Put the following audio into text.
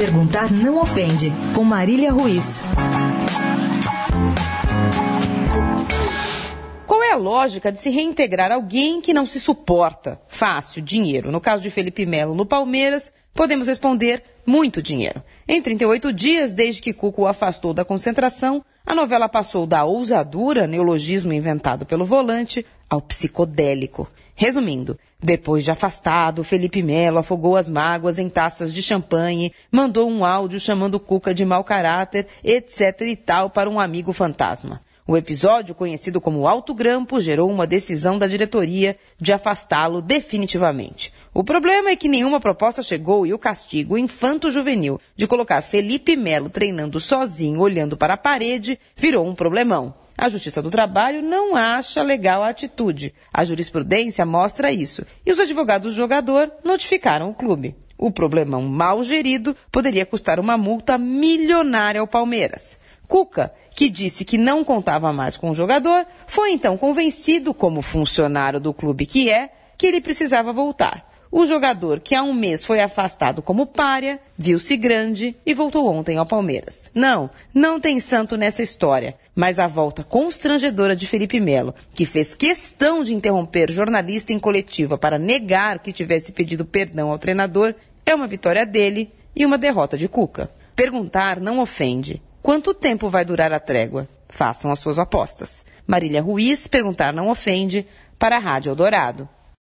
Perguntar não ofende, com Marília Ruiz. Qual é a lógica de se reintegrar alguém que não se suporta? Fácil, dinheiro. No caso de Felipe Melo no Palmeiras, podemos responder muito dinheiro. Em 38 dias, desde que Cuco o afastou da concentração, a novela passou da ousadura, neologismo inventado pelo volante, ao psicodélico. Resumindo, depois de afastado, Felipe Melo afogou as mágoas em taças de champanhe, mandou um áudio chamando Cuca de mau caráter, etc e tal para um amigo fantasma. O episódio, conhecido como Alto Grampo, gerou uma decisão da diretoria de afastá-lo definitivamente. O problema é que nenhuma proposta chegou e o castigo infanto-juvenil de colocar Felipe Melo treinando sozinho, olhando para a parede, virou um problemão. A Justiça do Trabalho não acha legal a atitude. A jurisprudência mostra isso. E os advogados do jogador notificaram o clube. O problemão mal gerido poderia custar uma multa milionária ao Palmeiras. Cuca, que disse que não contava mais com o jogador, foi então convencido, como funcionário do clube que é, que ele precisava voltar. O jogador, que há um mês foi afastado como párea, viu-se grande e voltou ontem ao Palmeiras. Não, não tem santo nessa história, mas a volta constrangedora de Felipe Melo, que fez questão de interromper jornalista em coletiva para negar que tivesse pedido perdão ao treinador, é uma vitória dele e uma derrota de Cuca. Perguntar não ofende. Quanto tempo vai durar a trégua? Façam as suas apostas. Marília Ruiz, perguntar não ofende, para a Rádio Eldorado.